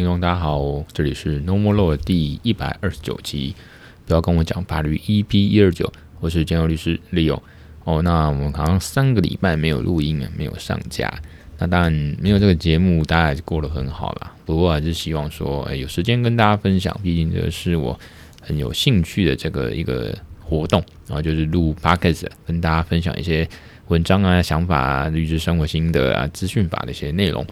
听众大家好，这里是 No More Law 第一百二十九集，不要跟我讲法律 EP 一二九，我是建佑律师 Leo。哦，那我们好像三个礼拜没有录音啊，没有上架。那当然没有这个节目，大家还是过得很好啦。不过还是希望说，哎，有时间跟大家分享，毕竟这是我很有兴趣的这个一个活动，然后就是录 Podcast，跟大家分享一些文章啊、想法啊、律师生活心得啊、资讯法的一些内容。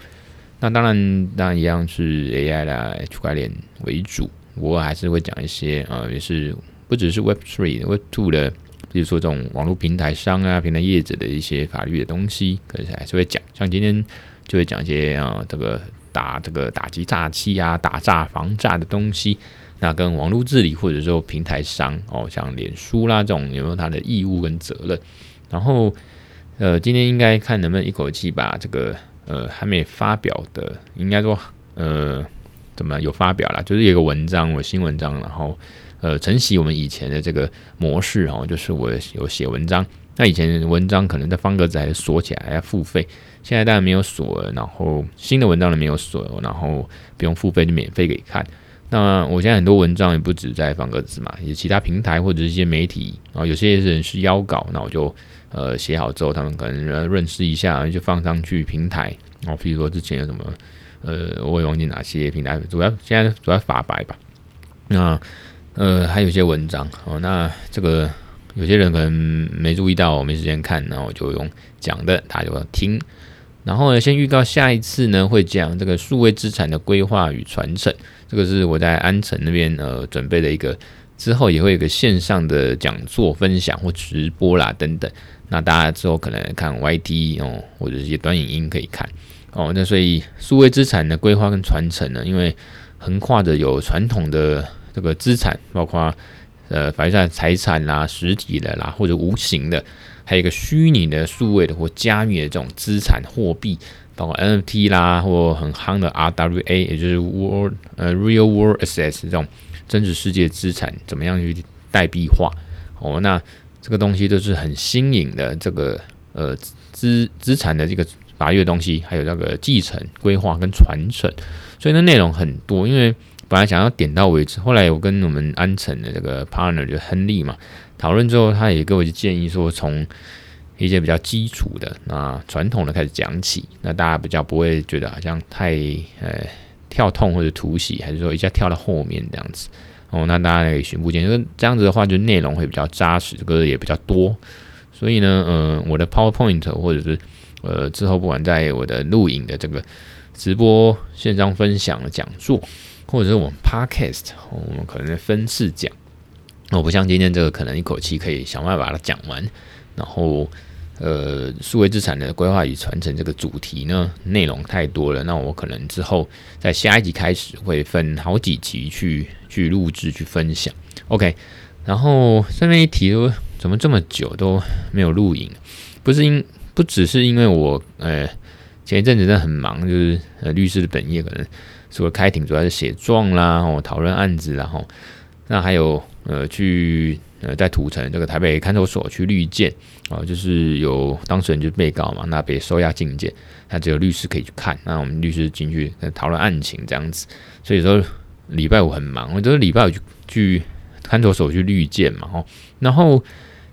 那当然，当然一样是 AI 啦、区块链为主，我还是会讲一些呃，也是不只是 Web Three、Web Two 的，比如说这种网络平台商啊、平台业者的一些法律的东西，可是还是会讲。像今天就会讲一些啊、呃，这个打这个打击诈欺啊、打诈防诈的东西，那跟网络治理或者说平台商哦，像脸书啦这种有没有它的义务跟责任？然后呃，今天应该看能不能一口气把这个。呃，还没发表的，应该说，呃，怎么有发表了？就是有个文章，我新文章，然后，呃，承袭我们以前的这个模式哦，就是我有写文章。那以前文章可能在方格子还是锁起来，要付费。现在当然没有锁了，然后新的文章呢没有锁，然后不用付费就免费给看。那我现在很多文章也不止在方格子嘛，有其他平台或者是一些媒体，啊有些人是邀稿，那我就。呃，写好之后，他们可能认识一下，就放上去平台。哦，比如说之前有什么，呃，我也忘记哪些平台，主要现在主要法白吧。那呃，还有一些文章哦，那这个有些人可能没注意到，我没时间看，那我就用讲的，大家就要听。然后呢，先预告下一次呢，会讲这个数位资产的规划与传承，这个是我在安城那边呃准备的一个。之后也会有个线上的讲座分享或直播啦等等，那大家之后可能看 YT 哦，或者一些短影音可以看哦。那所以数位资产的规划跟传承呢，因为横跨着有传统的这个资产，包括呃法律上财产啦、实体的啦或者无形的，还有一个虚拟的数位的或加密的这种资产货币，包括 NFT 啦或很夯的 RWA，也就是 World 呃 Real World Assets 这种。真实世界资产怎么样去代币化？哦，那这个东西都是很新颖的，这个呃资资产的这个法律东西，还有那个继承、规划跟传承，所以呢内容很多。因为本来想要点到为止，后来我跟我们安城的这个 partner 就亨利嘛讨论之后，他也给我建议说，从一些比较基础的那传统的开始讲起，那大家比较不会觉得好像太呃。跳痛或者突袭，还是说一下跳到后面这样子哦？那大家可以循步渐进，就是这样子的话，就内容会比较扎实，这个也比较多。所以呢，嗯、呃，我的 PowerPoint 或者是呃之后不管在我的录影的这个直播线上分享的讲座，或者是我们 Podcast，我们可能分次讲。我不像今天这个，可能一口气可以想办法把它讲完，然后。呃，数位资产的规划与传承这个主题呢，内容太多了。那我可能之后在下一集开始会分好几集去去录制去分享。OK，然后顺便一提说，怎么这么久都没有录影？不是因不只是因为我呃前一阵子真的很忙，就是呃律师的本业可能除了开庭，主要是写状啦，然后讨论案子，然后那还有呃去。呃，在土城这个台北看守所去律见啊，就是有当事人就是被告嘛，那被收押禁见，他只有律师可以去看，那我们律师进去讨论案情这样子。所以说礼拜五很忙，我就是礼拜五去看守所去律见嘛，吼。然后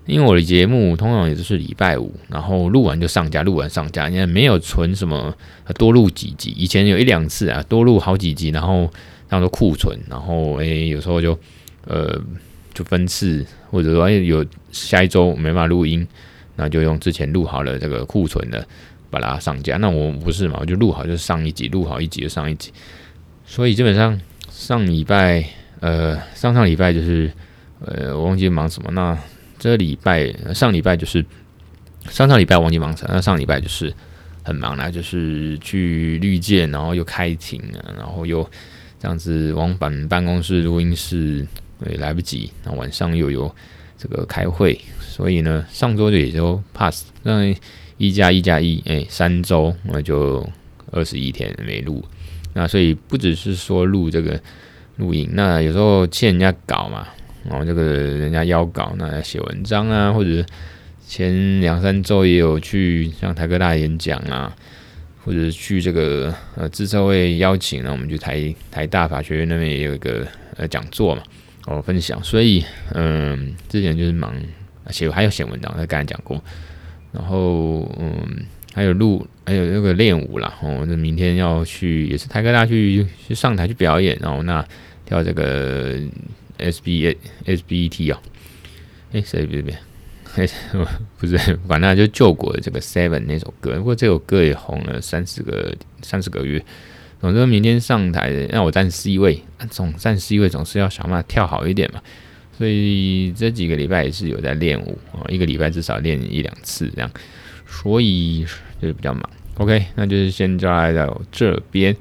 因为我的节目通常也就是礼拜五，然后录完就上架，录完上架，你看没有存什么多录几集，以前有一两次啊，多录好几集，然后当做库存，然后诶、有时候就呃。就分次，或者说有下一周没办法录音，那就用之前录好了这个库存的把它上架。那我不是嘛，我就录好就上一集，录好一集就上一集。所以基本上上礼拜，呃，上上礼拜就是，呃，我忘记忙什么。那这礼拜上礼拜就是上上礼拜忘记忙什么。那上礼拜就是很忙啦，就是去律见，然后又开庭，然后又这样子往返办公室、录音室。也来不及，那晚上又有这个开会，所以呢，上周就也就 pass，那一加一加一，哎，三周那就二十一天没录，那所以不只是说录这个录影，那有时候欠人家稿嘛，然后这个人家邀稿，那要写文章啊，或者前两三周也有去像台科大演讲啊，或者去这个呃资策会邀请呢，我们去台台大法学院那边也有一个呃讲座嘛，哦分享，所以嗯、之前就是忙写还有写文章，他刚才讲过，然后嗯还有录还有那个练舞啦，哦，那明天要去也是台科大去去上台去表演，然后那跳这个 S B A S B E T 啊，哎谁别别。不是，反正就救国的这个 Seven 那首歌，不过这首歌也红了三四个三四个月。总之明天上台让我站 C 位，总站 C 位总是要想办法跳好一点嘛。所以这几个礼拜也是有在练舞啊，一个礼拜至少练一两次这样，所以就是比较忙。OK，那就是先就来到这边。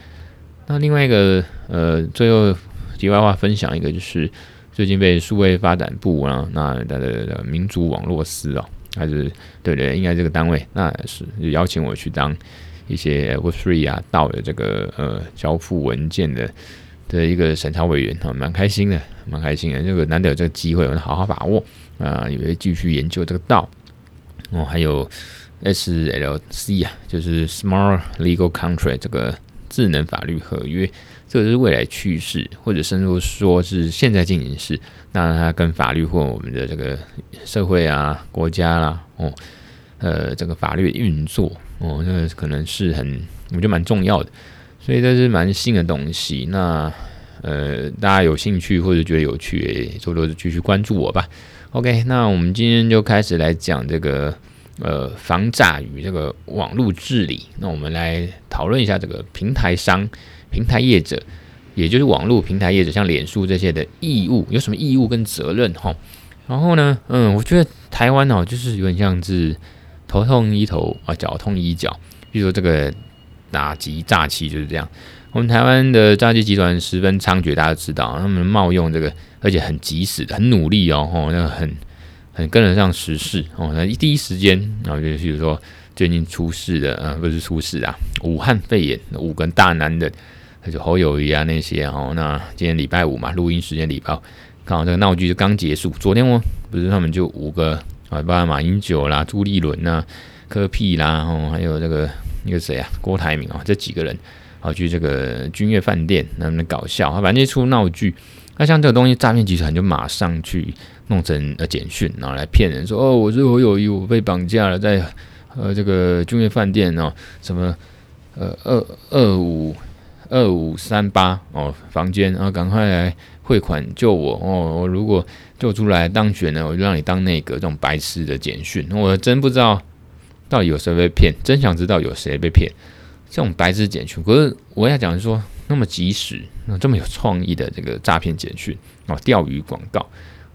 那另外一个呃，最后题外话分享一个就是。最近被数位发展部啊，那的的民族网络司哦，还是对对，应该这个单位，那是邀请我去当一些 Web3 啊道的这个呃交付文件的的一个审查委员啊，蛮开心的，蛮开心的，这个难得有这个机会，我们好好把握啊，也会继续研究这个道哦，还有 SLC 啊，就是 Smart Legal Contract 这个智能法律合约。这个是未来趋势，或者甚至说是现在进行式。那它跟法律或我们的这个社会啊、国家啦，哦，呃，这个法律运作哦，那可能是很我觉得蛮重要的。所以这是蛮新的东西。那呃，大家有兴趣或者觉得有趣，多多继续关注我吧。OK，那我们今天就开始来讲这个呃防诈与这个网络治理。那我们来讨论一下这个平台商。平台业者，也就是网络平台业者，像脸书这些的义务，有什么义务跟责任？哈，然后呢，嗯，我觉得台湾哦，就是有点像是头痛医头啊，脚痛医脚。比如说这个打击诈欺就是这样。我们台湾的诈欺集团十分猖獗，大家都知道，他们冒用这个，而且很及时的，很努力哦，吼，那很很跟得上时事哦，那第一时间，然后就比如说最近出事的，呃，不是出事啊，武汉肺炎五个大男人。就侯友谊啊那些哦，那今天礼拜五嘛，录音时间礼拜五，刚好这个闹剧就刚结束。昨天我不是他们就五个啊，包括马英九啦、朱立伦呐、柯屁啦，哦，还有这个那个谁啊，郭台铭啊，这几个人啊去这个君悦饭店，那么搞笑啊，反正一出闹剧，那像这个东西，诈骗集团就马上去弄成呃简讯，然后来骗人说哦，我是侯友宜，我被绑架了，在呃这个君悦饭店哦，什么呃二二五。二五三八哦，房间，然后赶快来汇款救我哦！我如果救出来当选了，我就让你当内阁。这种白痴的简讯，我真不知道到底有谁被骗，真想知道有谁被骗。这种白痴简讯，可是我要讲说，那么及时，那这么有创意的这个诈骗简讯哦，钓鱼广告。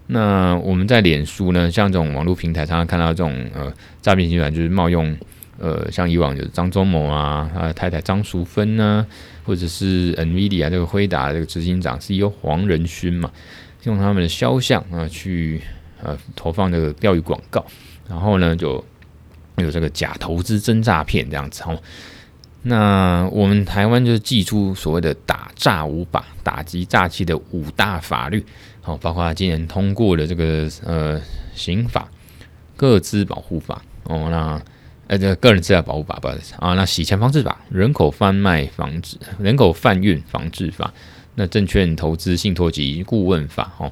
那我们在脸书呢，像这种网络平台，常常看到这种呃诈骗集团，就是冒用呃，像以往就是张忠谋啊，他的太太张淑芬呢。或者是 NVIDIA 这个辉达这个执行长 CEO 黄仁勋嘛，用他们的肖像啊去呃投放这个钓鱼广告，然后呢就有这个假投资真诈骗这样子哦。那我们台湾就是祭出所谓的打诈五法，打击诈欺的五大法律，好，包括今年通过的这个呃刑法、各资保护法哦，那。呃，这个人资料保护法不好意思啊，那洗钱防治法、人口贩卖防治、人口贩运防治法，那证券投资信托及顾问法，哦，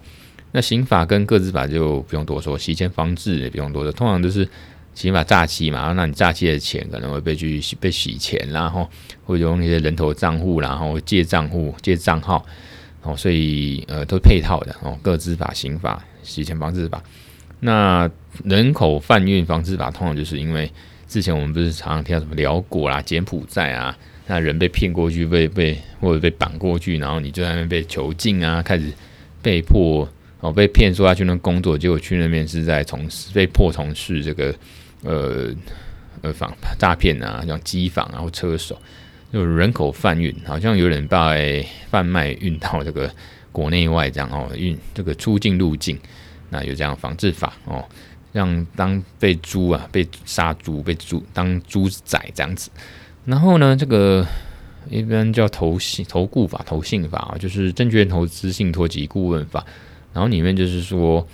那刑法跟个资法就不用多说，洗钱防治也不用多说，通常都是刑法诈欺嘛，那你诈欺的钱可能会被去被洗钱，然后会用那些人头账户，然后借账户、借账号，哦，所以呃都配套的哦，个资法、刑法、洗钱防治法，那人口贩运防治法通常就是因为。之前我们不是常常听到什么寮国啦、柬埔寨啊，那人被骗过去，被被或者被绑过去，然后你就在那边被囚禁啊，开始被迫哦被骗说要去那工作，结果去那边是在从事被迫从事这个呃呃访诈骗啊，像机房啊或车手，就人口贩运，好像有人把贩卖运到这个国内外这样哦，运这个出境入境，那有这样防治法哦。让当被猪啊，被杀猪，被猪当猪仔这样子。然后呢，这个一般叫投信投顾法、投信法啊，就是证券投资信托及顾问法。然后里面就是说，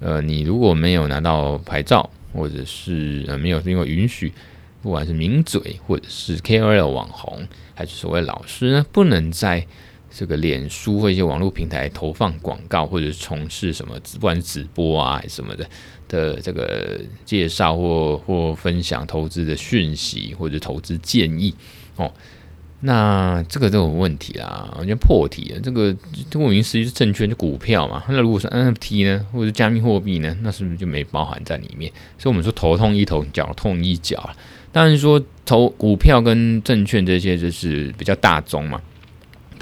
呃，你如果没有拿到牌照，或者是呃没有经过允许，不管是名嘴或者是 KOL 网红，还是所谓老师呢，不能在这个脸书或一些网络平台投放广告，或者是从事什么，不管是直播啊还是什么的的这个介绍或或分享投资的讯息或者投资建议哦。那这个都有问题啦，我觉得破题了。这个顾名思义是证券，就股票嘛。那如果是 NFT 呢，或者加密货币呢，那是不是就没包含在里面？所以我们说头痛医头，脚痛医脚了。当然说投股票跟证券这些就是比较大宗嘛。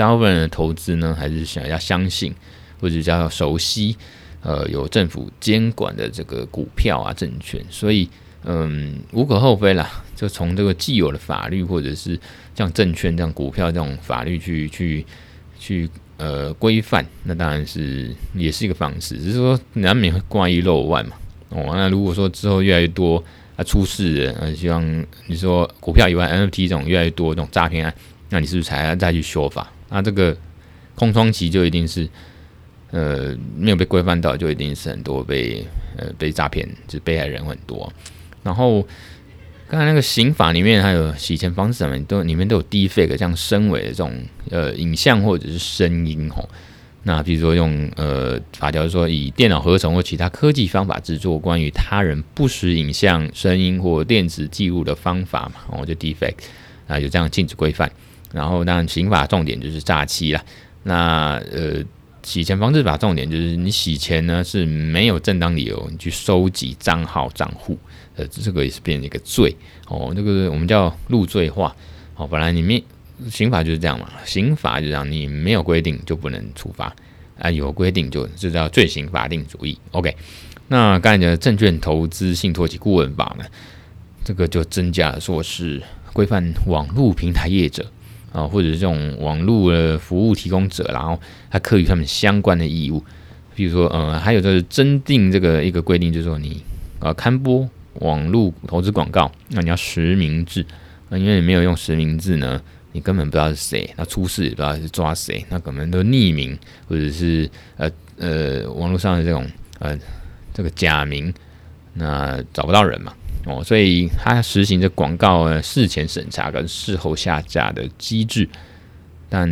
大部分人的投资呢，还是想要相信或者叫熟悉，呃，有政府监管的这个股票啊、证券，所以。嗯，无可厚非啦，就从这个既有的法律，或者是像证券、这样股票这种法律去去去呃规范，那当然是也是一个方式，只是说难免会挂一漏万嘛。哦，那如果说之后越来越多啊出事的，呃，希望你说股票以外 NFT 这种越来越多这种诈骗案，那你是不是才要再去修法？那这个空窗期就一定是呃没有被规范到，就一定是很多被呃被诈骗，就被害人很多。然后，刚才那个刑法里面还有洗钱方式上面都里面都有 deepfake 这样深伪的这种呃影像或者是声音吼。那比如说用呃法条说以电脑合成或其他科技方法制作关于他人不实影像、声音或电子记录的方法嘛，哦就 defect 啊有这样禁止规范。然后当然刑法重点就是诈欺啦。那呃。洗钱防治法重点就是你洗钱呢是没有正当理由，你去收集账号账户，呃，这个也是变成一个罪哦。这个我们叫入罪化哦。本来你没刑法就是这样嘛，刑法就这样，你没有规定就不能处罚啊，有规定就这叫罪刑法定主义。OK，那刚才的证券投资信托及顾问法呢，这个就增加了说是规范网络平台业者。啊，或者是这种网络的服务提供者，然后他课予他们相关的义务，比如说，呃，还有就是增订这个一个规定，就是说你呃刊播网络投资广告，那你要实名制，那因为你没有用实名制呢，你根本不知道是谁，那出事也不知道是抓谁，那可能都匿名，或者是呃呃网络上的这种呃这个假名，那找不到人嘛。哦，所以它实行着广告事前审查跟事后下架的机制，但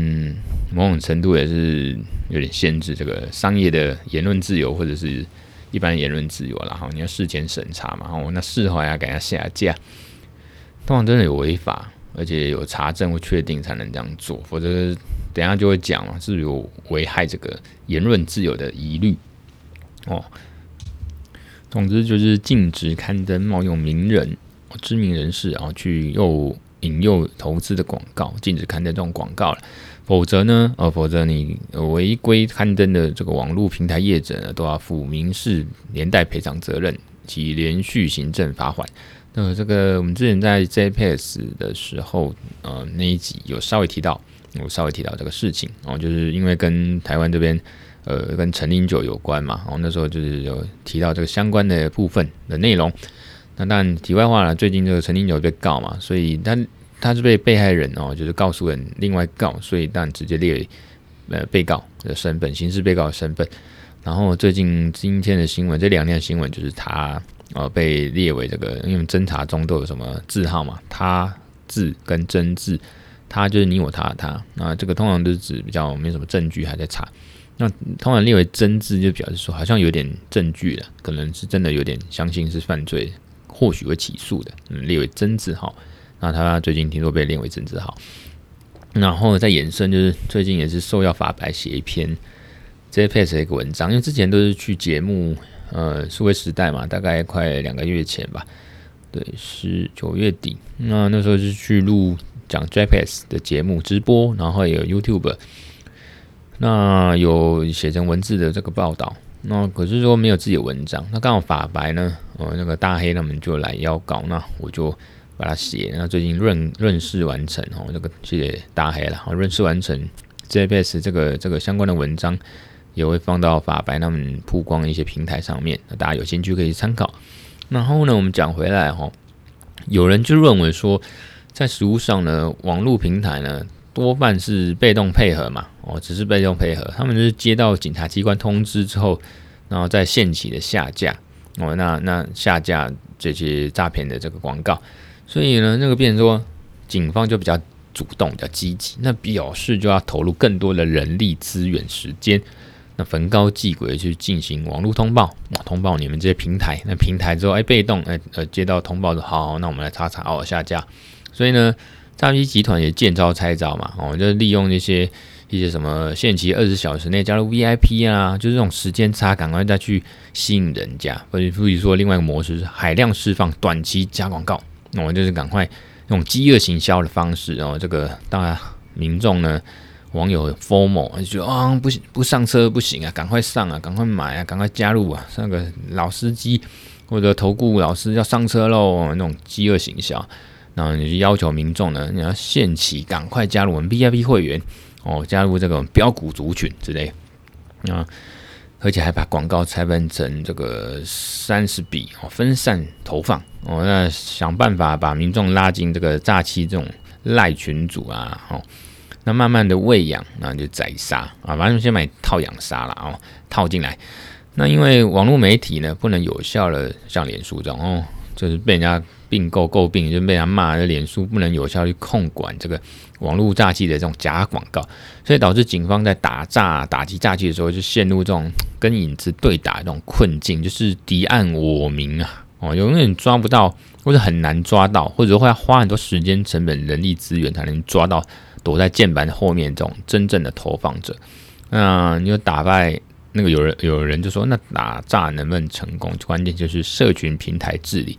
某种程度也是有点限制这个商业的言论自由或者是一般言论自由，然后你要事前审查嘛，哦，那事后还要给它下架，通常真的有违法，而且有查证或确定才能这样做，否则等下就会讲嘛，是有危害这个言论自由的疑虑哦。总之就是禁止刊登冒用名人、知名人士啊去诱引诱投资的广告，禁止刊登这种广告了。否则呢，呃，否则你违规刊登的这个网络平台业者呢，都要负民事连带赔偿责任及连续行政罚款。那这个我们之前在 JPS 的时候，呃，那一集有稍微提到，有稍微提到这个事情哦，就是因为跟台湾这边。呃，跟陈零九有关嘛？哦，那时候就是有提到这个相关的部分的内容。那但，题外话了，最近这个陈零九被告嘛，所以他他是被被害人哦，就是告诉人另外告，所以但直接列为呃被告的身份，刑事被告的身份。然后最近今天的新闻，这两天的新闻就是他呃被列为这个，因为侦查中都有什么字号嘛，他字跟真字，他就是你我他他。那这个通常都是指比较没什么证据还在查。那通常列为真字，就表示说好像有点证据了，可能是真的有点相信是犯罪，或许会起诉的。嗯，列为真字号。那他最近听说被列为真字号，然后再延伸，就是最近也是受邀法白写一篇 JPS 的一个文章，因为之前都是去节目，呃，数位时代嘛，大概快两个月前吧，对，是九月底。那那时候是去录讲 JPS 的节目直播，然后也有 YouTube。那有写成文字的这个报道，那可是说没有自己的文章。那刚好法白呢，呃，那个大黑他们就来邀稿，那我就把它写。那最近润润饰完成哦，这个谢谢大黑了。润饰完成 JPS 这个这个相关的文章，也会放到法白他们曝光一些平台上面，那大家有兴趣可以参考。然后呢，我们讲回来哈，有人就认为说，在实务上呢，网络平台呢。多半是被动配合嘛，哦，只是被动配合，他们就是接到警察机关通知之后，然后再限期的下架，哦，那那下架这些诈骗的这个广告，所以呢，那个变成说，警方就比较主动、比较积极，那表示就要投入更多的人力资源、时间，那焚高继轨去进行网络通报，通报你们这些平台，那平台之后，哎，被动，哎，呃，接到通报的，好，好，那我们来查查，哦，下架。所以呢，诈骗集团也见招拆招嘛，哦，就利用那些。一些什么限期二十小时内加入 VIP 啊，就是这种时间差，赶快再去吸引人家。或者，比如说另外一个模式是海量释放短期加广告，那我就是赶快用饥饿行销的方式。然后这个当然民众呢，网友 formal 就啊不行不上车不行啊，赶快上啊，赶快买啊，赶快加入啊。那个老司机或者投顾老师要上车喽，那种饥饿行销，然后你就要求民众呢，你要限期赶快加入我们 VIP 会员。哦，加入这个标股族群之类，啊，而且还把广告拆分成这个三十笔哦，分散投放哦，那想办法把民众拉进这个诈欺这种赖群组啊，哦，那慢慢的喂养，那就宰杀啊，反正先买套养杀了哦，套进来。那因为网络媒体呢，不能有效的像脸书这种哦，就是被人家。并购诟病，就被人家骂，的脸书不能有效去控管这个网络诈欺的这种假广告，所以导致警方在打诈、打击诈欺的时候，就陷入这种跟影子对打的这种困境，就是敌暗我明啊，哦，永远抓不到，或者很难抓到，或者会要花很多时间、成本、人力资源才能抓到躲在键盘后面这种真正的投放者。那你就打败那个有人，有人就说，那打诈能不能成功？关键就是社群平台治理。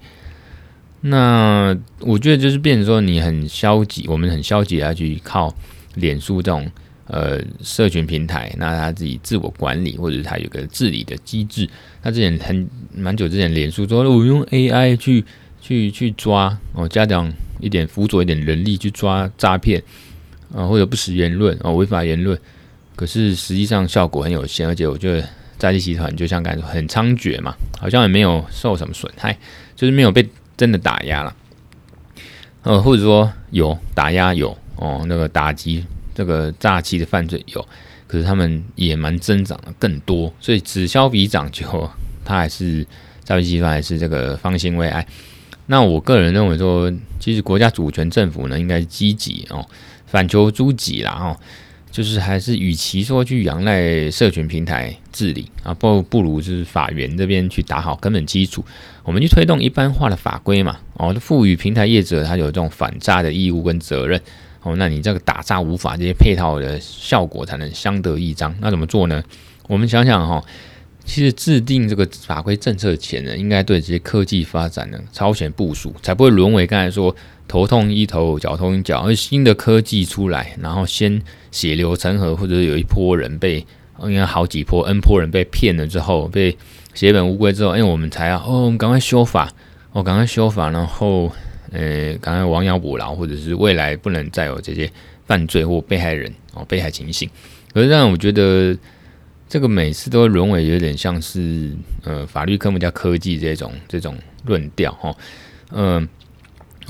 那我觉得就是变成说你很消极，我们很消极的去靠脸书这种呃社群平台，那他自己自我管理或者他有个治理的机制。他之前很蛮久之前，脸书说我用 AI 去去去抓哦，加强一点辅佐一点人力去抓诈骗啊，或者不实言论哦，违法言论。可是实际上效果很有限，而且我觉得诈欺集团就像刚才说很猖獗嘛，好像也没有受什么损害，就是没有被。真的打压了，呃，或者说有打压有哦，那个打击这个诈欺的犯罪有，可是他们也蛮增长的更多，所以此消彼长，就他还是诈欺集团还是这个方兴未艾。那我个人认为说，其实国家主权政府呢，应该积极哦，反求诸己啦哦。就是还是，与其说去仰赖社群平台治理啊，不不如就是法源这边去打好根本基础。我们去推动一般化的法规嘛，哦，赋予平台业者他有这种反诈的义务跟责任。哦，那你这个打诈无法这些配套的效果才能相得益彰。那怎么做呢？我们想想哈，其实制定这个法规政策前呢，应该对这些科技发展呢超前部署，才不会沦为刚才说。头痛医头，脚痛医脚，而新的科技出来，然后先血流成河，或者有一波人被，应该好几波 N 波人被骗了之后，被血本无归之后，哎，我们才要哦，我们赶快修法，哦，赶快修法，然后，呃，赶快亡羊补牢，或者是未来不能再有这些犯罪或被害人哦，被害情形。可是让我觉得这个每次都会沦为有点像是呃法律科目加科技这种这种论调哈，嗯、呃。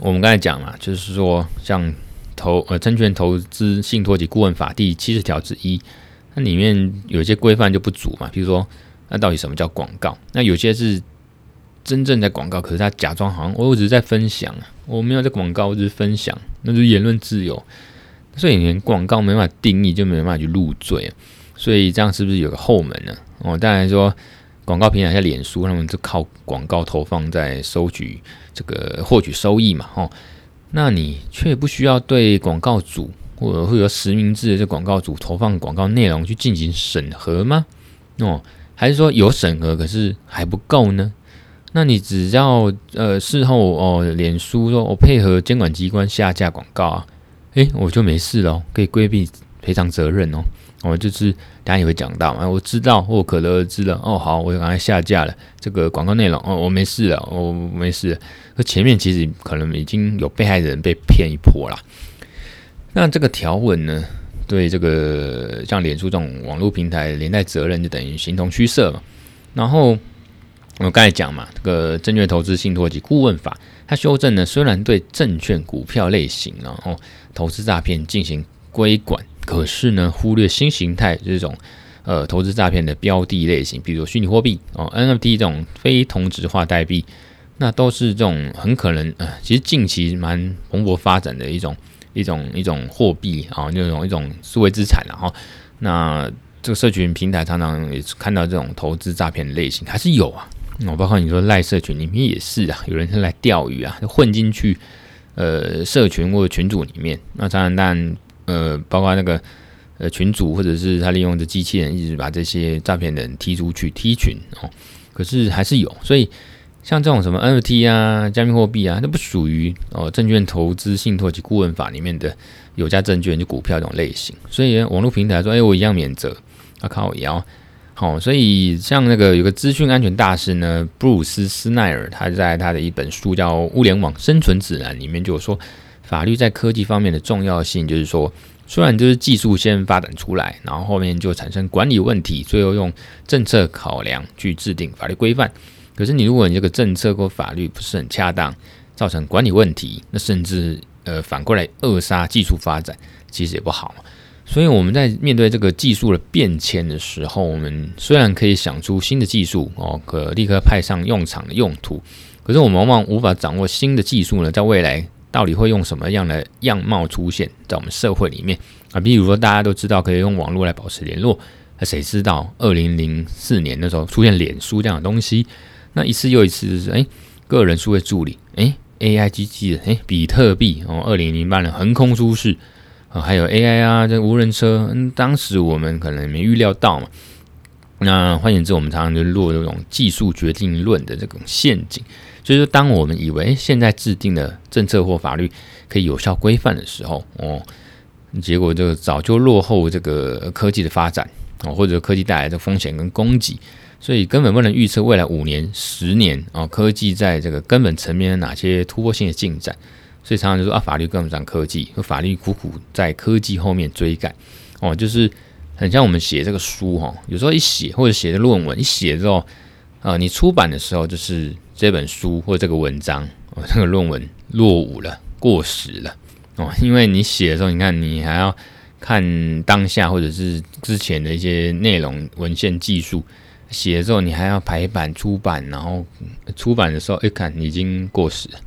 我们刚才讲嘛，就是说，像投呃证券投资信托及顾问法第七十条之一，那里面有些规范就不足嘛。比如说，那到底什么叫广告？那有些是真正在广告，可是他假装好像我只是在分享，我没有在广告，我只是分享，那就是言论自由。所以连广告没办法定义，就没办法去入罪。所以这样是不是有个后门呢？哦，当然说。广告平台像脸书，他们就靠广告投放在收取这个获取收益嘛，哦，那你却不需要对广告主或者会有实名制的这广告主投放广告内容去进行审核吗？哦，还是说有审核，可是还不够呢？那你只要呃事后哦，脸书说我配合监管机关下架广告啊，诶，我就没事了，可以规避赔偿责任哦。我、哦、就是大家也会讲到嘛，我知道或可得而知了。哦，好，我就赶快下架了这个广告内容。哦，我没事了，我没事了。那前面其实可能已经有被害人被骗一波了。那这个条文呢，对这个像脸书这种网络平台连带责任就等于形同虚设嘛。然后我刚才讲嘛，这个证券投资信托及顾问法，它修正呢，虽然对证券股票类型然后投资诈骗进行规管。可是呢，忽略新形态这种呃投资诈骗的标的类型，比如虚拟货币哦，NFT 这种非同质化代币，那都是这种很可能呃，其实近期蛮蓬勃发展的一种一种一种货币啊，那种一种数位资产，然后那这个社群平台常常也看到这种投资诈骗类型还是有啊。我包括你说赖社群里面也是啊，有人是来钓鱼啊，混进去呃社群或者群组里面。那当然，但呃，包括那个呃群主或者是他利用的机器人一直把这些诈骗人踢出去踢群哦。可是还是有，所以像这种什么 NFT 啊、加密货币啊，那不属于哦证券投资信托及顾问法里面的有价证券就股票这种类型。所以网络平台说，哎，我一样免责，啊靠，我要。好，所以像那个有个资讯安全大师呢，布鲁斯·斯奈尔，他在他的一本书叫《物联网生存指南》里面就有说，法律在科技方面的重要性，就是说，虽然就是技术先发展出来，然后后面就产生管理问题，最后用政策考量去制定法律规范。可是你如果你这个政策或法律不是很恰当，造成管理问题，那甚至呃反过来扼杀技术发展，其实也不好。所以我们在面对这个技术的变迁的时候，我们虽然可以想出新的技术哦，可立刻派上用场的用途，可是我们往往无法掌握新的技术呢，在未来到底会用什么样的样貌出现在我们社会里面啊？比如说大家都知道可以用网络来保持联络，那谁知道二零零四年的时候出现脸书这样的东西？那一次又一次就是哎，个人数位助理哎，AI 机器人哎，比特币哦，二零零八年横空出世。啊，还有 AI 啊，这无人车，嗯，当时我们可能没预料到嘛。那换言之，我们常常就落这种技术决定论的这种陷阱，就是当我们以为现在制定的政策或法律可以有效规范的时候，哦，结果就早就落后这个科技的发展，哦，或者科技带来的风险跟供给，所以根本不能预测未来五年、十年啊，科技在这个根本层面的哪些突破性的进展。所以常常就说啊，法律跟不上科技，法律苦苦在科技后面追赶，哦，就是很像我们写这个书哈，有时候一写或者写的论文一写之后，啊，你出版的时候就是这本书或这个文章，哦，这个论文落伍了、过时了，哦，因为你写的时候，你看你还要看当下或者是之前的一些内容、文献、技术，写的时候你还要排版、出版，然后出版的时候一看已经过时了。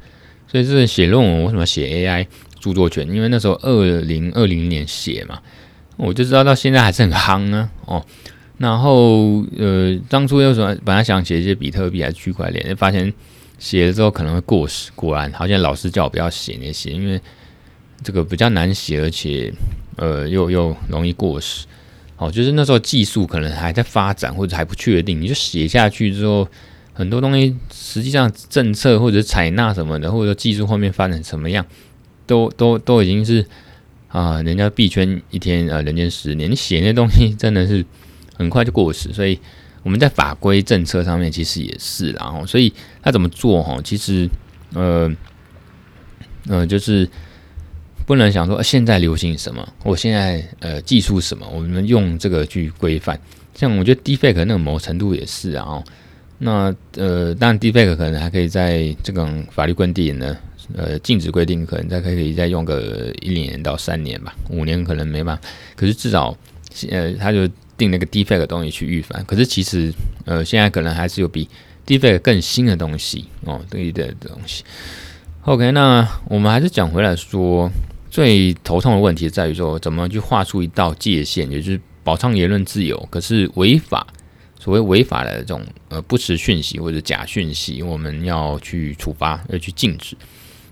所以这是写论文，为什么写 AI 著作权？因为那时候二零二零年写嘛，我就知道到现在还是很夯啊。哦，然后呃，当初又什么本来想写一些比特币还是区块链，发现写了之后可能会过时。果然，好像老师叫我不要写那些，因为这个比较难写，而且呃又又容易过时。哦，就是那时候技术可能还在发展或者还不确定，你就写下去之后。很多东西实际上政策或者采纳什么的，或者说技术后面发展什么样，都都都已经是啊，人家币圈一天啊，人间十年。你写那东西真的是很快就过时，所以我们在法规政策上面其实也是，然后所以他怎么做哈，其实呃呃就是不能想说现在流行什么，我现在呃技术什么，我们用这个去规范。像我觉得 Deepfake 那个某程度也是，啊。那呃，当然 defect 可能还可以在这个法律规定呢，呃，禁止规定可能再可以再用个一年到三年吧，五年可能没办法。可是至少，呃，他就定那个 defect 的东西去预防。可是其实，呃，现在可能还是有比 defect 更新的东西哦，对的东西。OK，那我们还是讲回来说，最头痛的问题在于说，怎么去画出一道界限，也就是保障言论自由，可是违法。所谓违法的这种呃不实讯息或者假讯息，我们要去处罚，要去禁止。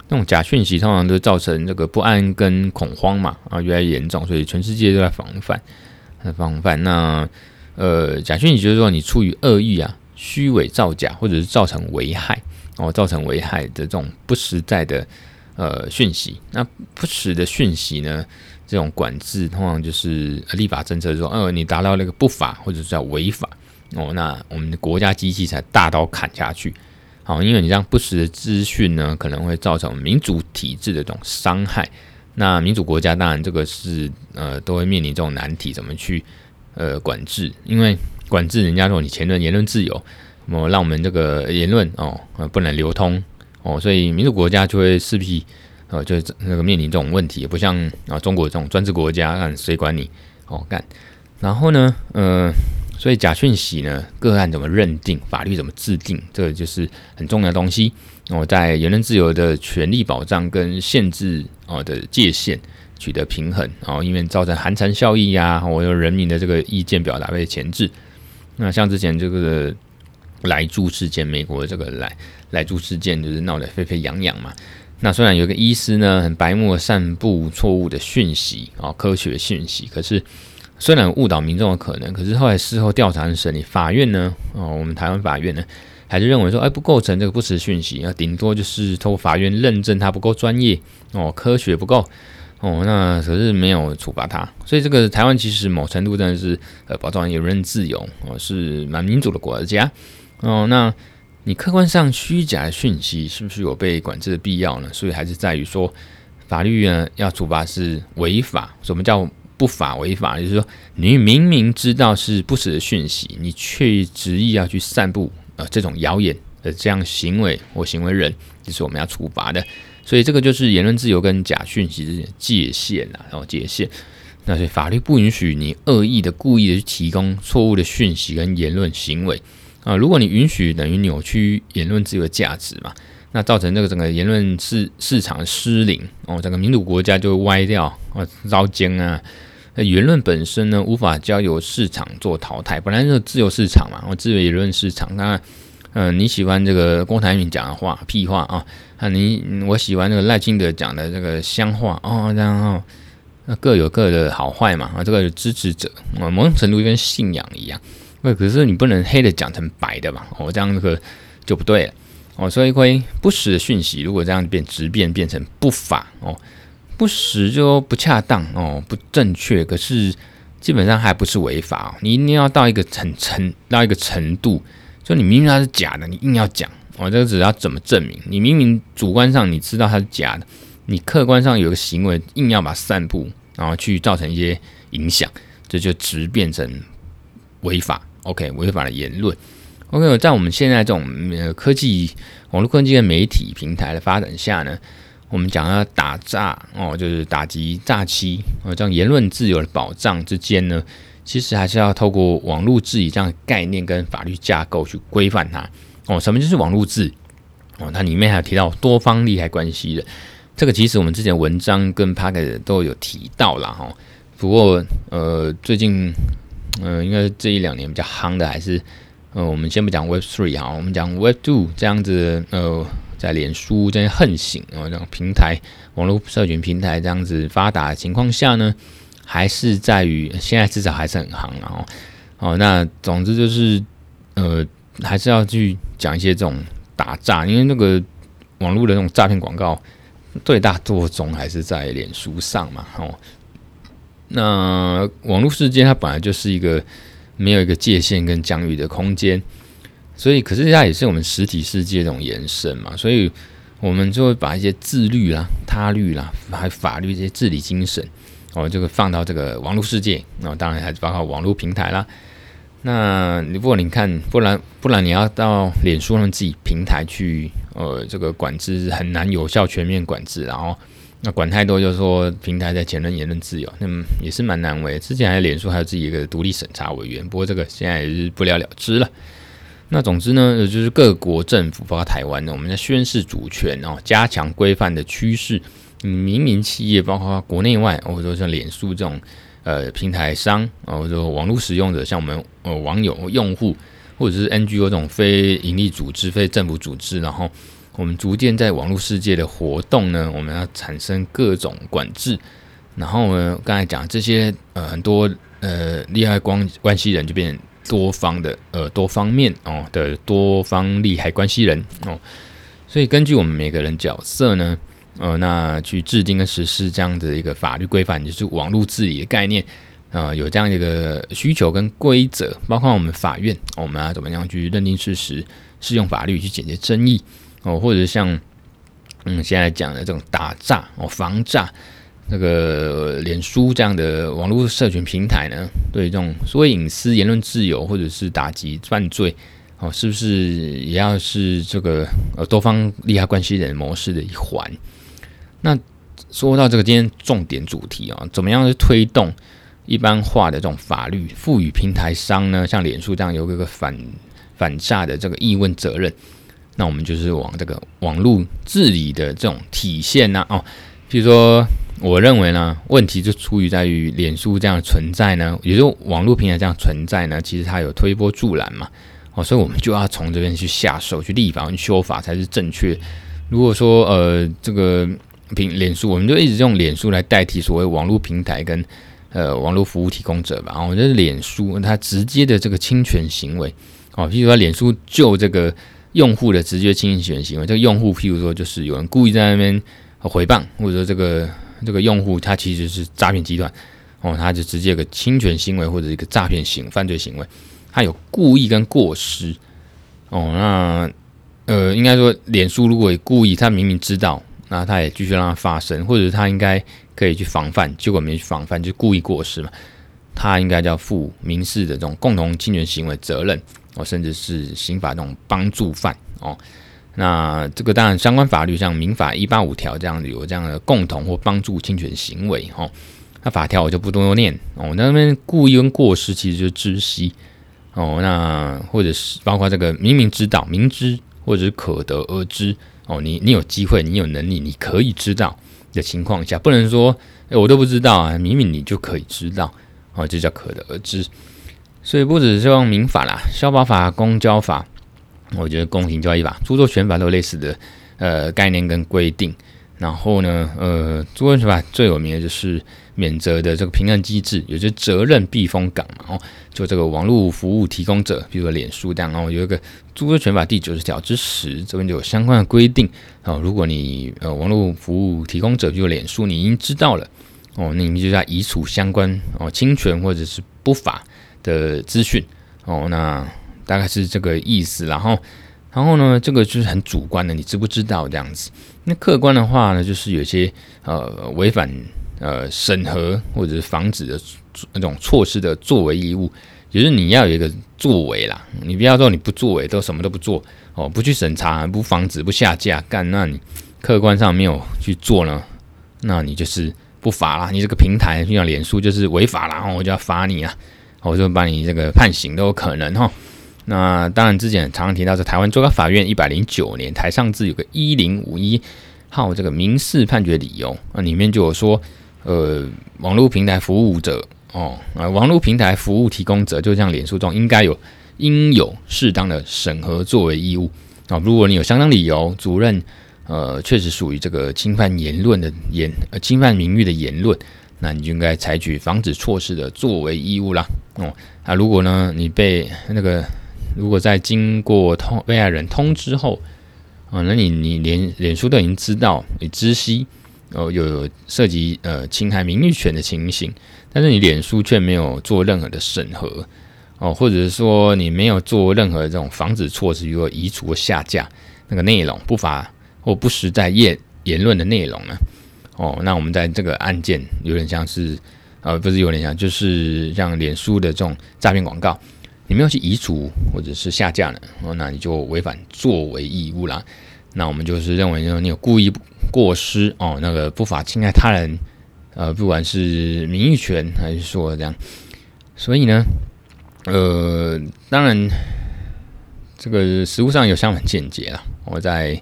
那种假讯息通常都造成这个不安跟恐慌嘛，啊，越来越严重，所以全世界都在防范，很防范。那呃，假讯息就是说你出于恶意啊，虚伪造假，或者是造成危害哦，造成危害的这种不实在的呃讯息。那不实的讯息呢，这种管制通常就是立法政策说，呃，你达到那个不法或者是叫违法。哦，那我们的国家机器才大刀砍下去。好，因为你这样不实的资讯呢，可能会造成民主体制的这种伤害。那民主国家当然这个是呃都会面临这种难题，怎么去呃管制？因为管制人家说你言论言论自由，那么让我们这个言论哦呃不能流通哦，所以民主国家就会势必呃就是那个面临这种问题，也不像啊中国这种专制国家，看谁管你哦干。然后呢，呃。所以假讯息呢，个案怎么认定，法律怎么制定，这个就是很重要的东西。我在言论自由的权利保障跟限制哦的界限取得平衡，然后因为造成寒蝉效应呀，或者人民的这个意见表达被钳制。那像之前这个莱猪事件，美国的这个莱莱猪事件就是闹得沸沸扬扬嘛。那虽然有个医师呢很白目散布错误的讯息啊，科学讯息，可是虽然误导民众的可能，可是后来事后调查审理，法院呢，哦，我们台湾法院呢，还是认为说，哎，不构成这个不实讯息，啊，顶多就是透过法院认证他不够专业哦，科学不够哦，那可是没有处罚他，所以这个台湾其实某程度真的是呃保障言论自由哦，是蛮民主的国家哦。那你客观上虚假的讯息是不是有被管制的必要呢？所以还是在于说，法律呢要处罚是违法。什么叫不法违法？就是说你明明知道是不实的讯息，你却执意要去散布。呃，这种谣言的这样行为或行为人，就是我们要处罚的。所以这个就是言论自由跟假讯息之间界限啊，然后界限。那所以法律不允许你恶意的、故意的去提供错误的讯息跟言论行为啊。如果你允许，等于扭曲言论自由的价值嘛，那造成这个整个言论市市场失灵哦，整个民主国家就会歪掉啊，糟践啊。那言论本身呢，无法交由市场做淘汰，本来就是自由市场嘛，我自由言论市场。那，嗯、你喜欢这个郭台铭讲的话，屁话啊，啊，你我喜欢那个赖清德讲的这个乡话哦，然后那各有各的好坏嘛，啊，这个支持者，啊，某种程度跟信仰一样。那可是你不能黑的讲成白的嘛，哦，这样这个就不对了。哦，所以会不实的讯息，如果这样变质变变成不法哦。不实就不恰当哦，不正确。可是基本上还不是违法哦。你一定要到一个程程到一个程度，就你明明它是假的，你硬要讲哦，这个只要怎么证明？你明明主观上你知道它是假的，你客观上有个行为硬要把它散布，然后去造成一些影响，这就直变成违法。OK，违法的言论。OK，在我们现在这种呃科技、网络科技的媒体平台的发展下呢，我们讲要打诈哦，就是打击诈欺哦，这样言论自由的保障之间呢，其实还是要透过网络治理这样的概念跟法律架构去规范它哦。什么就是网络治哦？它里面还有提到多方利害关系的，这个其实我们之前文章跟 Podcast 都有提到了哈。不过呃，最近呃，应该是这一两年比较夯的，还是呃，我们先不讲 Web Three 哈，我们讲 Web Two 这样子呃。在脸书这些横行哦，这种平台、网络社群平台这样子发达的情况下呢，还是在于现在至少还是很行啊。哦，那总之就是呃，还是要去讲一些这种打诈，因为那个网络的这种诈骗广告最大多种还是在脸书上嘛。哦，那网络世界它本来就是一个没有一个界限跟疆域的空间。所以，可是它也是我们实体世界这种延伸嘛，所以我们就会把一些自律啦、他律啦，还有法律这些治理精神，哦，这个放到这个网络世界，那当然还是包括网络平台啦。那如果你看，不然不然你要到脸书上自己平台去，呃，这个管制很难有效全面管制，然后那管太多，就是说平台在前任言论自由，那么也是蛮难为。之前还有脸书还有自己一个独立审查委员，不过这个现在也是不了了之了。那总之呢，就是各国政府，包括台湾呢，我们在宣示主权哦，加强规范的趋势。民营企业，包括国内外，或者说像脸书这种呃平台商，或者说网络使用者，像我们呃网友用户，或者是 NGO 这种非营利组织、非政府组织，然后我们逐渐在网络世界的活动呢，我们要产生各种管制。然后呢，刚才讲这些呃很多呃利害关关系人就变成。多方的呃多方面哦的多方利害关系人哦，所以根据我们每个人角色呢，呃，那去制定跟实施这样的一个法律规范，就是网络治理的概念啊、呃，有这样一个需求跟规则，包括我们法院，我们要怎么样去认定事实，适用法律去解决争议哦，或者像嗯现在讲的这种打诈哦防诈。这个脸书这样的网络社群平台呢，对这种所谓隐私、言论自由或者是打击犯罪，哦，是不是也要是这个呃多方利害关系人模式的一环？那说到这个今天重点主题啊，怎么样去推动一般化的这种法律，赋予平台商呢，像脸书这样有一个反反诈的这个义务责任。那我们就是往这个网络治理的这种体现呢、哦，比如说，我认为呢，问题就出于在于脸书这样的存在呢，也就网络平台这样存在呢，其实它有推波助澜嘛，哦，所以我们就要从这边去下手去立法去修法才是正确。如果说呃这个平脸书，我们就一直用脸书来代替所谓网络平台跟呃网络服务提供者吧，我觉得脸书它直接的这个侵权行为，哦，譬如说脸书就这个。用户的直接侵权行为，这个用户，譬如说，就是有人故意在那边回谤，或者说这个这个用户他其实是诈骗集团，哦，他就直接有个侵权行为或者一个诈骗行犯罪行为，他有故意跟过失，哦，那呃，应该说，脸书如果故意，他明明知道，那他也继续让它发生，或者他应该可以去防范，结果没去防范，就故意过失嘛，他应该叫负民事的这种共同侵权行为责任。哦，甚至是刑法这种帮助犯哦，那这个当然相关法律像民法一八五条这样有这样的共同或帮助侵权行为哦，那法条我就不多念哦。那边故意跟过失其实就是知悉哦，那或者是包括这个明明知道、明知或者是可得而知哦，你你有机会、你有能力、你可以知道的情况下，不能说诶我都不知道啊，明明你就可以知道哦，这叫可得而知。所以不只是用民法啦，消保法、公交法，我觉得公平交易法、著作权法都有类似的呃概念跟规定。然后呢，呃，著作权法最有名的就是免责的这个平衡机制，有些责任避风港嘛。哦，就这个网络服务提供者，比如说脸书这样，哦，有一个著作权法第九十条之十，这边就有相关的规定。哦，如果你呃网络服务提供者，比如脸书，你已经知道了，哦，那你就要移除相关哦侵权或者是不法。的资讯哦，那大概是这个意思。然后，然后呢，这个就是很主观的，你知不知道这样子？那客观的话呢，就是有些呃违反呃审核或者是防止的那种措施的作为义务，就是你要有一个作为啦。你不要说你不作为，都什么都不做哦，不去审查、不防止、不下架，干，那你客观上没有去做呢，那你就是不罚啦。你这个平台就像脸书就是违法啦，然后我就要罚你啊。我就把你这个判刑都有可能哈。那当然，之前常常提到，在台湾最高法院一百零九年台上字有个一零五一号这个民事判决理由啊，里面就有说，呃，网络平台服务者哦，啊，网络平台服务提供者，就像脸书中应该有应有适当的审核作为义务啊。如果你有相当理由，主任呃确实属于这个侵犯言论的言呃侵犯名誉的言论。那你就应该采取防止措施的作为义务啦。哦，那如果呢，你被那个如果在经过通被害人通知后，啊，那你你连脸书都已经知道，你知悉哦有，有涉及呃侵害名誉权的情形，但是你脸书却没有做任何的审核哦，或者是说你没有做任何这种防止措施，如说移除或下架那个内容不法或不实在言言论的内容呢？哦，那我们在这个案件有点像是，呃，不是有点像，就是像脸书的这种诈骗广告，你没有去移除或者是下架了，那你就违反作为义务啦。那我们就是认为，说你有故意过失哦，那个不法侵害他人，呃，不管是名誉权还是说这样，所以呢，呃，当然这个实务上有相反见解了。我在。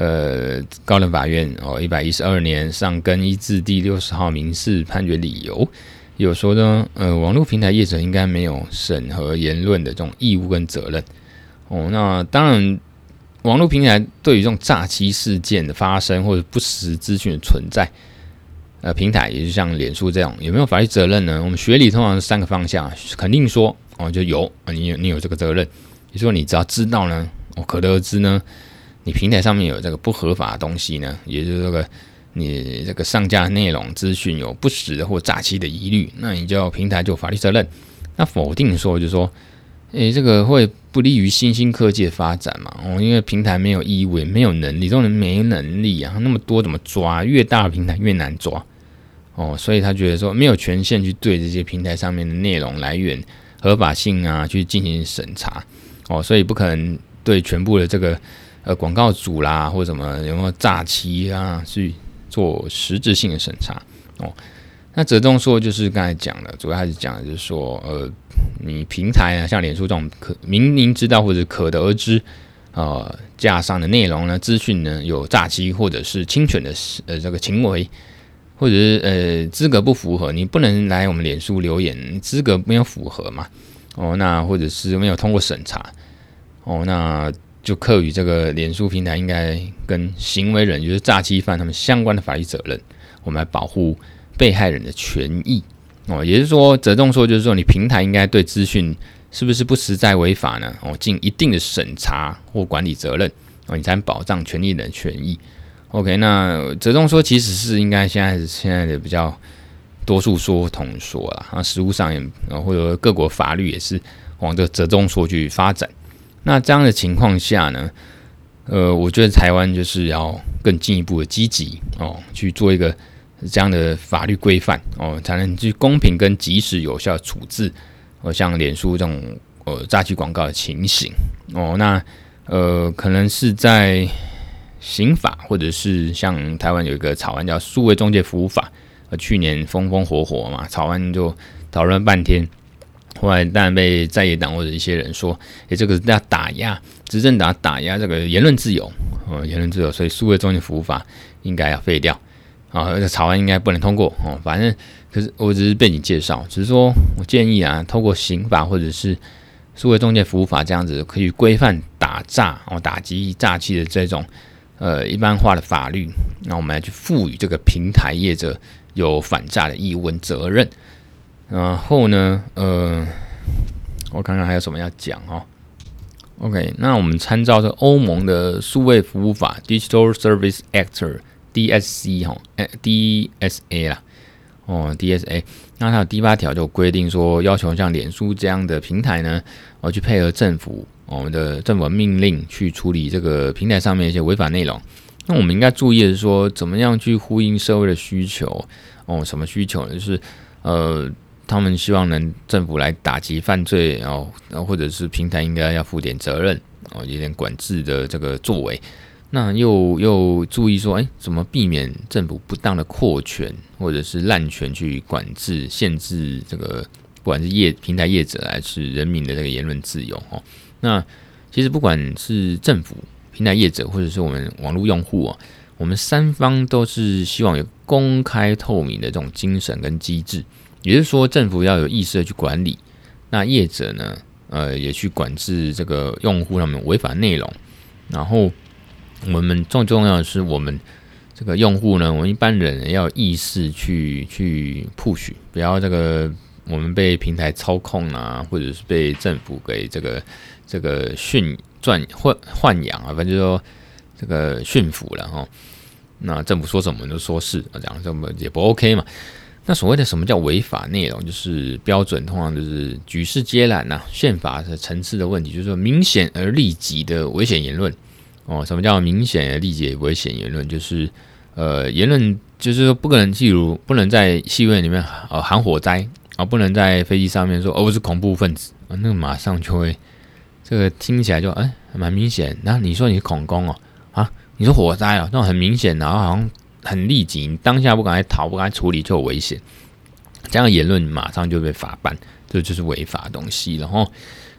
呃，高等法院哦，一百一十二年上更一字第六十号民事判决理由有说呢，呃，网络平台业者应该没有审核言论的这种义务跟责任哦。那当然，网络平台对于这种诈欺事件的发生或者不实资讯的存在，呃，平台也就像脸书这样，有没有法律责任呢？我们学理通常是三个方向，肯定说哦，就有啊，你有你有这个责任，你说你只要知道呢，我可得而知呢。你平台上面有这个不合法的东西呢，也就是这个你这个上架内容资讯有不实或诈欺的疑虑，那你就平台就法律责任。那否定说就是说，诶，这个会不利于新兴科技的发展嘛？哦，因为平台没有义务，没有能力，这种人没能力啊，那么多怎么抓？越大的平台越难抓哦，所以他觉得说没有权限去对这些平台上面的内容来源合法性啊去进行审查哦，所以不可能对全部的这个。呃，广告主啦，或什么有没有诈欺啊，去做实质性的审查哦。那折中说就是刚才讲的，主要还是讲的就是说，呃，你平台啊，像脸书这种可明明知道或者可得而知，呃，架上的内容呢、资讯呢有诈欺或者是侵权的呃这个行为，或者是呃资格不符合，你不能来我们脸书留言，资格没有符合嘛？哦，那或者是没有通过审查，哦，那就课予这个脸书平台应该跟行为人，就是诈欺犯他们相关的法律责任，我们来保护。被害人的权益哦，也就是说，折中说就是说，你平台应该对资讯是不是不实在违法呢？哦，尽一定的审查或管理责任哦，你才能保障权利人权益。OK，那折中说其实是应该现在是现在的比较多数说同说啦，啊，实务上也或者各国法律也是往这折中说去发展。那这样的情况下呢，呃，我觉得台湾就是要更进一步的积极哦，去做一个。这样的法律规范哦，才能去公平跟及时有效处置哦，像脸书这种呃诈欺广告的情形哦，那呃可能是在刑法或者是像台湾有一个草案叫《数位中介服务法》，呃去年风风火火嘛，草案就讨论半天，后来当然被在野党或者一些人说，诶，这个是要打压执政党打压这个言论自由哦，言论自由，所以《数位中介服务法》应该要废掉。啊，这个草案应该不能通过哦。反正，可是我只是背景介绍，只是说我建议啊，透过刑法或者是数位中介服务法这样子，可以规范打诈哦，打击诈欺的这种呃一般化的法律。那我们来去赋予这个平台业者有反诈的义务跟责任。然后呢，呃，我看看还有什么要讲哦。OK，那我们参照这欧盟的数位服务法 （Digital Service Act）。D.S.C. 哈，哎，D.S.A. 啦，哦，D.S.A. 那它有第八条就规定说，要求像脸书这样的平台呢，哦，去配合政府，我们的政府命令去处理这个平台上面一些违法内容。那我们应该注意的是说，怎么样去呼应社会的需求？哦，什么需求呢？就是呃，他们希望能政府来打击犯罪，然后，然后或者是平台应该要负点责任，哦，有点管制的这个作为。那又又注意说，哎，怎么避免政府不当的扩权或者是滥权去管制、限制这个不管是业平台业者还是人民的这个言论自由？哦，那其实不管是政府、平台业者或者是我们网络用户啊，我们三方都是希望有公开透明的这种精神跟机制。也就是说，政府要有意识的去管理，那业者呢，呃，也去管制这个用户他们违法内容，然后。我们最重要的是，我们这个用户呢，我们一般人要意识去去 push，不要这个我们被平台操控啊，或者是被政府给这个这个驯转豢豢养啊，反正就说这个驯服了哈。那政府说什么就说是，这样这么也不 OK 嘛。那所谓的什么叫违法内容，就是标准通常就是举世皆然呐，宪法的层次的问题，就是说明显而立即的危险言论。哦，什么叫明显的立即危险言论？就是，呃，言论就是说不可能，例如不能在戏院里面呃喊火灾啊，哦，不能在飞机上面说哦我是恐怖分子，那个马上就会这个听起来就哎蛮明显。那你说你是恐攻哦啊，你说火灾哦，那种很明显，然后好像很立即，你当下不赶快逃，不赶快处理就有危险，这样言论马上就被法办，这就是违法的东西了哈。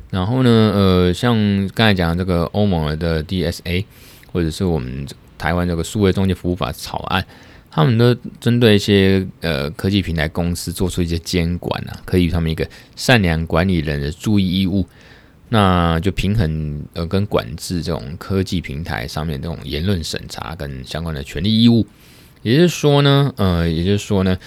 然后呢，呃，像刚才讲的这个欧盟的 DSA，或者是我们台湾这个数位中介服务法草案，他们都针对一些呃科技平台公司做出一些监管啊，可以他们一个善良管理人的注意义务，那就平衡呃跟管制这种科技平台上面这种言论审查跟相关的权利义务，也就是说呢，呃，也就是说呢。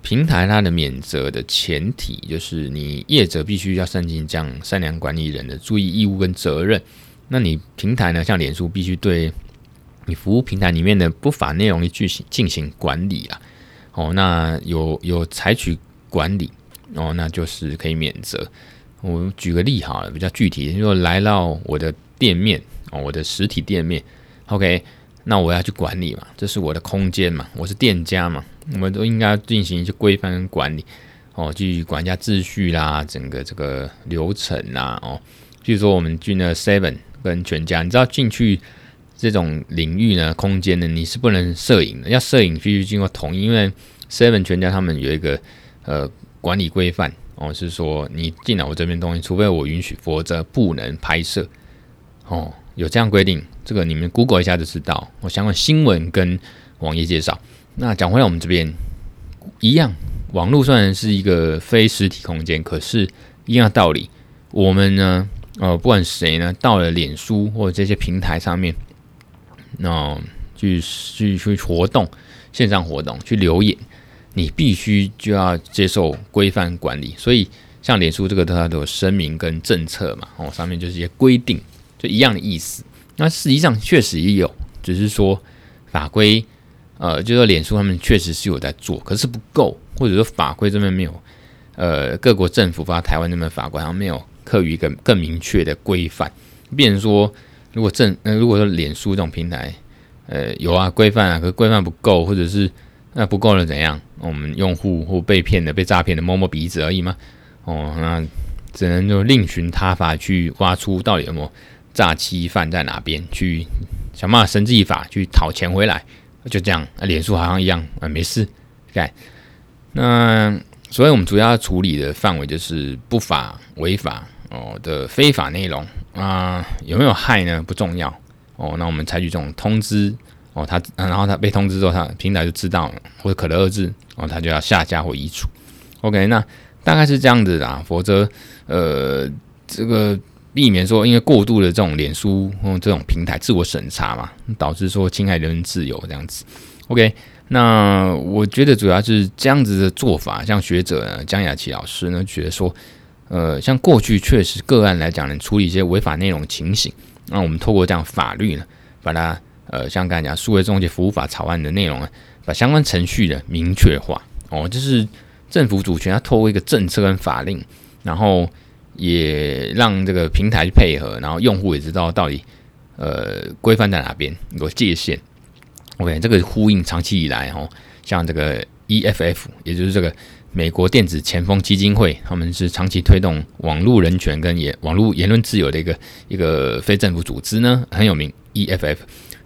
平台它的免责的前提就是你业者必须要善尽这样善良管理人的注意义务跟责任。那你平台呢，像脸书必须对你服务平台里面的不法内容去进行管理啊。哦，那有有采取管理哦，那就是可以免责。我举个例好了，比较具体，如果来到我的店面哦，我的实体店面，OK。那我要去管理嘛，这是我的空间嘛，我是店家嘛，我们都应该进行一些规范跟管理哦，去管一下秩序啦，整个这个流程啦哦。比如说我们进了 Seven 跟全家，你知道进去这种领域呢，空间呢，你是不能摄影的，要摄影必须经过同意，因为 Seven 全家他们有一个呃管理规范哦，是说你进来我这边东西，除非我允许，否则不能拍摄哦，有这样规定。这个你们 Google 一下就知道。我相关新闻跟网页介绍。那讲回来，我们这边一样，网络虽然是一个非实体空间，可是一样道理，我们呢，呃，不管谁呢，到了脸书或者这些平台上面，那、去去去活动，线上活动去留言，你必须就要接受规范管理。所以，像脸书这个，它都有声明跟政策嘛，哦，上面就是一些规定，就一样的意思。那实际上确实也有，只是说法规，呃，就是说脸书他们确实是有在做，可是不够，或者说法规这边没有，呃，各国政府发台湾那边法规好像没有刻于一个更明确的规范。变成说，如果政，呃，如果说脸书这种平台，呃，有啊规范啊，可规范不够，或者是那不够了怎样？我们用户或被骗的、被诈骗的摸摸鼻子而已吗？哦，那只能就另寻他法去挖出到底有没有。诈欺犯在哪边？去想办法绳之以法去讨钱回来，就这样。啊，脸书好像一样啊，没事。OK，那所以我们主要处理的范围就是不法、违法哦的非法内容啊，有没有害呢？不重要哦。那我们采取这种通知哦，他然后他被通知之后，他平台就知道了，或者可乐二字哦，他就要下架或移除。OK，那大概是这样子啦，否则呃这个。避免说，因为过度的这种脸书或这种平台自我审查嘛，导致说侵害人身自由这样子。OK，那我觉得主要是这样子的做法。像学者呢，江雅琪老师呢，觉得说，呃，像过去确实个案来讲，能处理一些违法内容情形，那我们透过这样法律呢，把它呃，像刚才讲数位中介服务法草案的内容呢，把相关程序的明确化哦，就是政府主权要透过一个政策跟法令，然后。也让这个平台去配合，然后用户也知道到底呃规范在哪边有界限。OK，这个呼应长期以来哈，像这个 EFF，也就是这个美国电子前锋基金会，他们是长期推动网络人权跟言网络言论自由的一个一个非政府组织呢，很有名。EFF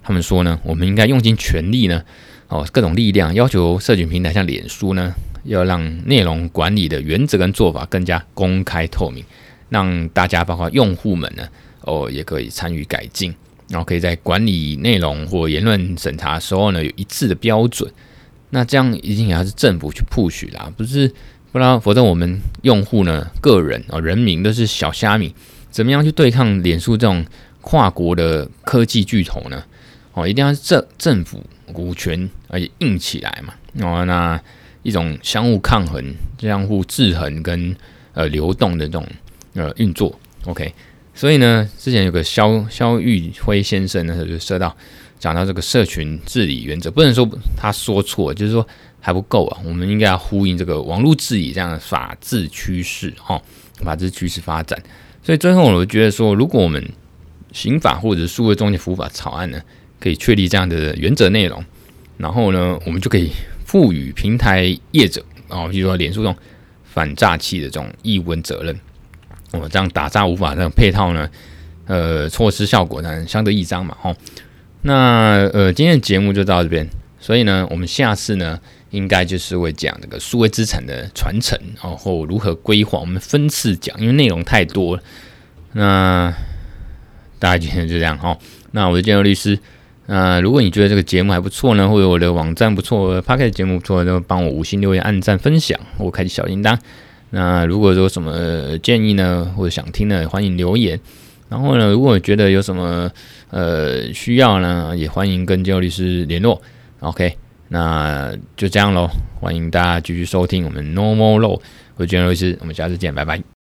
他们说呢，我们应该用尽全力呢，哦各种力量，要求社群平台像脸书呢，要让内容管理的原则跟做法更加公开透明。让大家包括用户们呢，哦，也可以参与改进，然后可以在管理内容或言论审查的时候呢，有一致的标准。那这样一定也要是政府去 push 啦，不是，不然否则我们用户呢，个人啊，人民都是小虾米，怎么样去对抗脸书这种跨国的科技巨头呢？哦，一定要政政府股权而且硬起来嘛。哦，那一种相互抗衡、相互制衡跟呃流动的这种。呃，运作 OK，所以呢，之前有个萧萧玉辉先生呢，他就说到讲到这个社群治理原则，不能说他说错，就是说还不够啊，我们应该要呼应这个网络治理这样的法治趋势哈，法治趋势发展。所以最后，我觉得说，如果我们刑法或者数位中介服务法草案呢，可以确立这样的原则内容，然后呢，我们就可以赋予平台业者啊，比如说脸书这种反诈欺的这种义务责任。我这样打诈无法这种配套呢，呃，措施效果呢相得益彰嘛，吼。那呃，今天的节目就到这边，所以呢，我们下次呢，应该就是会讲这个数位资产的传承，然后如何规划，我们分次讲，因为内容太多了。那大家今天就这样哈。那我是建佑律师，那如果你觉得这个节目还不错呢，或者我的网站不错，Podcast 节目不错，就帮我五星留言、按赞、分享，我开启小铃铛。那如果有什么建议呢，或者想听的，欢迎留言。然后呢，如果觉得有什么呃需要呢，也欢迎跟建佑律师联络。OK，那就这样喽。欢迎大家继续收听我们 Normal Law，我是建佑律师，我们下次见，拜拜。